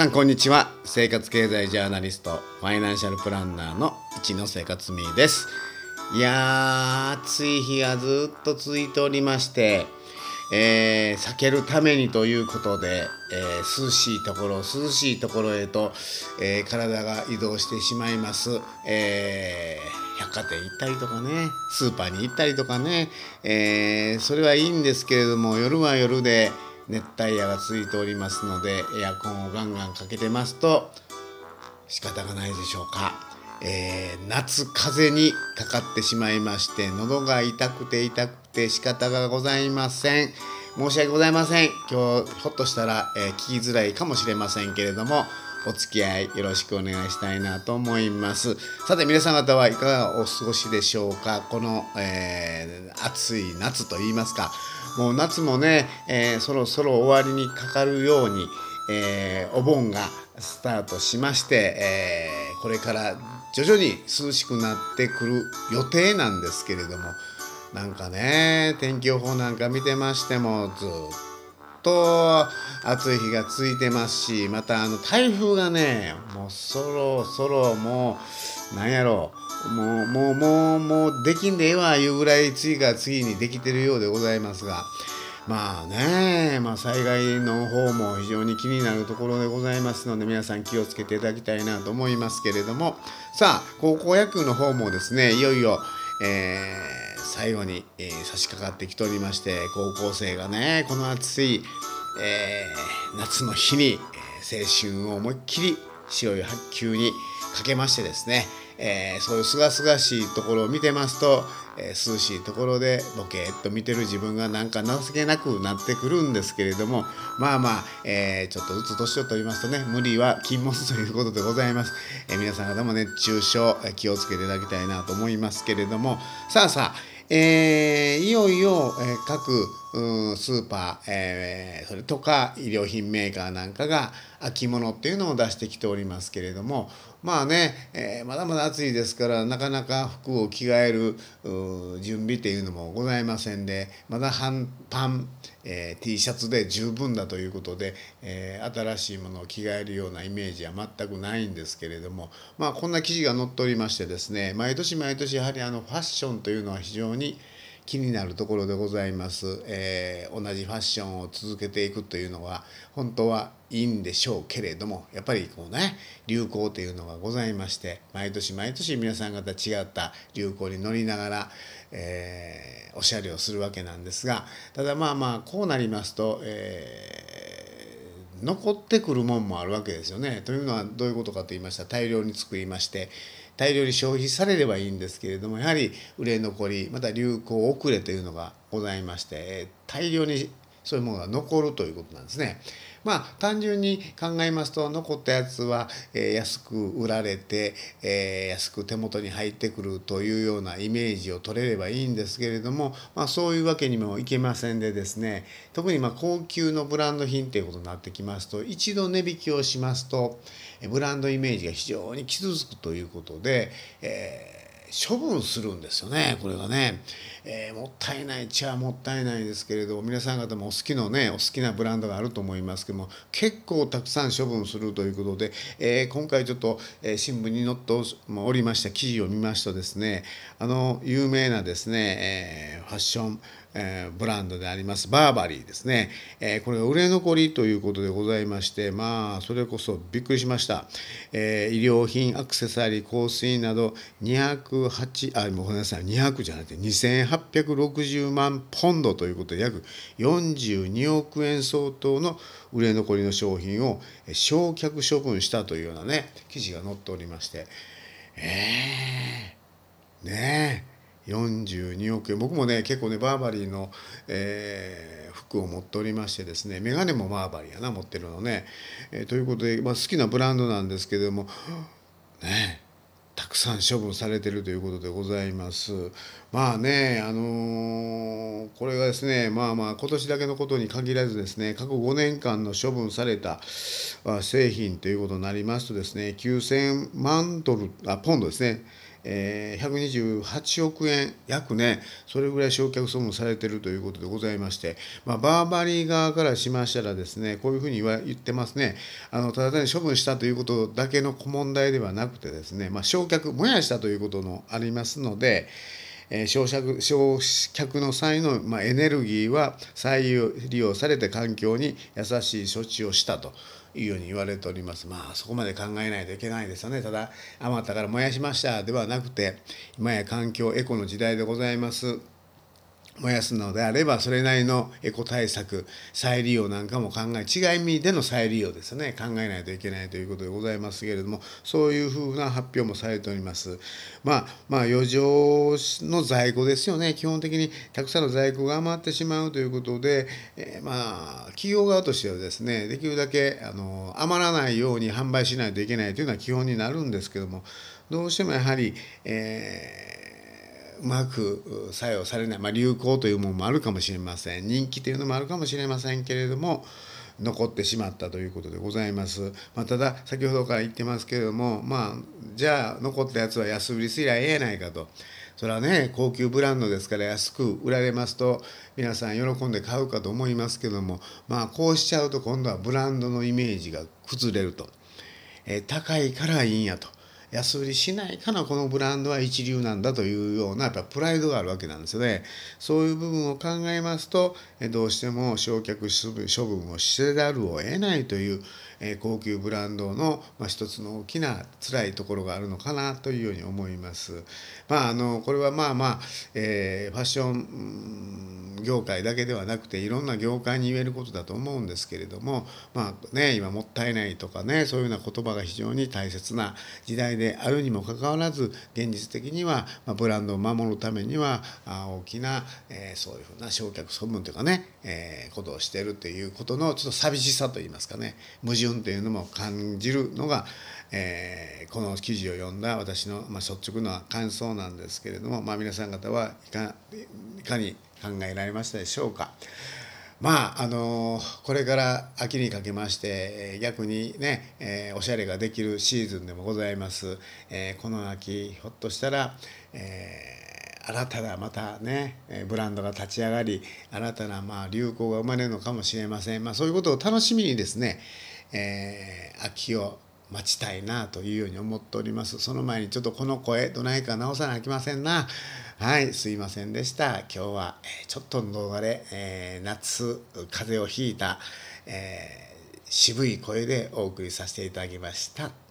さんこんにちは。生活経済ジャーナリストファイナンシャルプランナーの一野生活みです。いやー暑い日がずっと続いておりましてえー、避けるためにということで、えー、涼しいところ涼しいところへと、えー、体が移動してしまいます、え百貨店行ったりとかねスーパーに行ったりとかね、えそれはいいんですけれども夜は夜で熱帯夜が続いておりますのでエアコンをガンガンかけてますと仕方がないでしょうか、えー、夏風邪にかかってしまいまして喉が痛くて痛くて仕方がございません。申し訳ございません。今日ひょっとしたら、えー、聞きづらいかもしれませんけれどもお付き合いよろしくお願いしたいなと思います。さて皆さん方はいかがお過ごしでしょうか。この、えー、暑い夏といいますかもう夏もね、えー、そろそろ終わりにかかるように、えー、お盆がスタートしまして、えー、これから徐々に涼しくなってくる予定なんですけれどもなんかね天気予報なんか見てましてもずっと暑い日が続いてますしまたあの台風がねもうそろそろもうなんやろうもうもうもうもうできんでええわいうぐらい次が次にできてるようでございますがまあね、まあ、災害の方も非常に気になるところでございますので皆さん気をつけていただきたいなと思いますけれどもさあ高校野球の方もですねいよいよ、えー、最後に、えー、差し掛かってきておりまして高校生がねこの暑い、えー、夏の日に、え青春を思いっきり白い白球にかけましてですねえー、そういうすがすがしいところを見てますと、えー、涼しいところでボケーっと見てる自分がなんか情けなくなってくるんですけれどもまあまあ、えー、ちょっとずつ年を取りますとね無理は禁物ということでございます、え皆さん方も熱中症気をつけていただきたいなと思いますけれども。さあさあえー、いよいよ、え各ー、各スーパー、えー、それとか衣料品メーカーなんかが秋物っていうのを出してきておりますけれどもまあね、えー、まだまだ暑いですからなかなか服を着替える準備っていうのもございませんでまだ半パン、えー、T シャツで十分だということで、えー、新しいものを着替えるようなイメージは全くないんですけれどもまあこんな記事が載っておりましてですね毎年毎年やはりあのファッションというのは非常に気になるところでございます、えー、同じファッションを続けていくというのは本当はいいんでしょうけれどもやっぱりこうね流行というのがございまして毎年毎年皆さん方違った流行に乗りながら、えー、おしゃれをするわけなんですがただまあまあこうなりますと、えー、残ってくるもんもあるわけですよね。というのはどういうことかと言いました大量に作りまして大量に消費されればいいんですけれどもやはり売れ残りまた流行遅れというのがございまして大量にそういうものが残るということなんですね。まあ単純に考えますと残ったやつは、え、安く売られて、え、安く手元に入ってくるというようなイメージを取れればいいんですけれども、まあ、そういうわけにもいけませんでですね特にま高級のブランド品ということになってきますと一度値引きをしますとブランドイメージが非常に傷つくということで、えー処分するんですよねこれがね、えー、もったいないっちゃもったいないですけれど皆さん方もお好きのねお好きなブランドがあると思いますけども結構たくさん処分するということで、えー、今回ちょっと、えー、新聞に載っておりました記事を見ますとですね。あの有名なですね、えファッションえー、ブランドでありますバーバリーですね、えー、これが売れ残りということでございましてまあそれこそびっくりしました、えー、医療品アクセサリー香水など208あごめんなさい200じゃなくて860万ポンドということで約42億円相当の売れ残りの商品を焼却処分したというようなね記事が載っておりまして。えー、ねえ。42億円。僕もね結構ねバーバリーの、えー、服を持っておりましてですねメガネもバーバリーやな持ってるのね、えー、ということで、まあ、好きなブランドなんですけども。ねえ。たくさん処分されてるということでございます。まあね、あのー、これがですね、まあまあ、今年だけのことに限らずですね、過去5年間の処分された製品ということになりますとですね、9000万ドル、あ、ポンドですね、え、128億円約ねそれぐらい焼却損もされてるということでございまして、まあ、バーバリー側からしましたらですねこういうふうに言ってますね。あのただ単に処分したということだけの問題ではなくてですね、まあ、焼却燃やしたということもありますので、え、焼却焼却の際の、ま、エネルギーは再利用されて環境に優しい処置をしたと。いうように言われておりますまあそこまで考えないといけないですよねただ余ったから燃やしましたではなくて今や環境エコの時代でございます燃やすのであればそれなりのエコ対策再利用なんかも考え違い味での再利用ですね。考えないといけないということでございますけれどもそういうふうな発表もされております。まあまあ余剰の在庫ですよね。基本的にたくさんの在庫が余ってしまうということで、えー、まあ企業側としてはですねできるだけあの余らないように販売しないといけないというのは基本になるんですけどもどうしてもやはり、えーうまく作用されない、まあ、流行というものもあるかもしれません人気というのもあるかもしれませんけれども残ってしまったということでございます。まあ、ただ先ほどから言ってますけれどもまあじゃあ残ったやつは安売りすりゃええやないかと。それはね高級ブランドですから安く売られますと皆さん喜んで買うかと思いますけどもまあこうしちゃうと今度はブランドのイメージが崩れると、えー、高いからいいんやと安売りしないからこのブランドは一流なんだというようなやっぱプライドがあるわけなんですよね。そういう部分を考えますとどうしても焼却処分をせざるを得ないという高級ブランドの一つの大きな辛いところがあるのかなというように思います。まああのこれはまあまあ、えー、ファッション業界だけではなくていろんな業界に言えることだと思うんですけれどもまあね今もったいないとかねそういうような言葉が非常に大切な時代でであるにもかかわらず現実的には、まブランドを守るためには大きな、え、そういうふうな焼却処分というかね、え、ことをしているということのちょっと寂しさといいますかね矛盾というのも感じるのがえ、この記事を読んだ私の、ま、率直な感想なんですけれども、ま、皆さん方はいかに考えられましたでしょうか。まああのこれから秋にかけまして逆にね、えー、おしゃれができるシーズンでもございます。えー、この秋ひょっとしたら、えー、新たなまたねブランドが立ち上がり新たなまあ流行が生まれるのかもしれません。まあ、そういうことを楽しみにですね、えー、秋を待ちたいなというように思っております。その前にちょっとこの声どないか直さなきませんな。はい、すいませんでした。今日は、えちょっとの動画で、えー、夏風邪をひいた、えー、渋い声でお送りさせていただきました。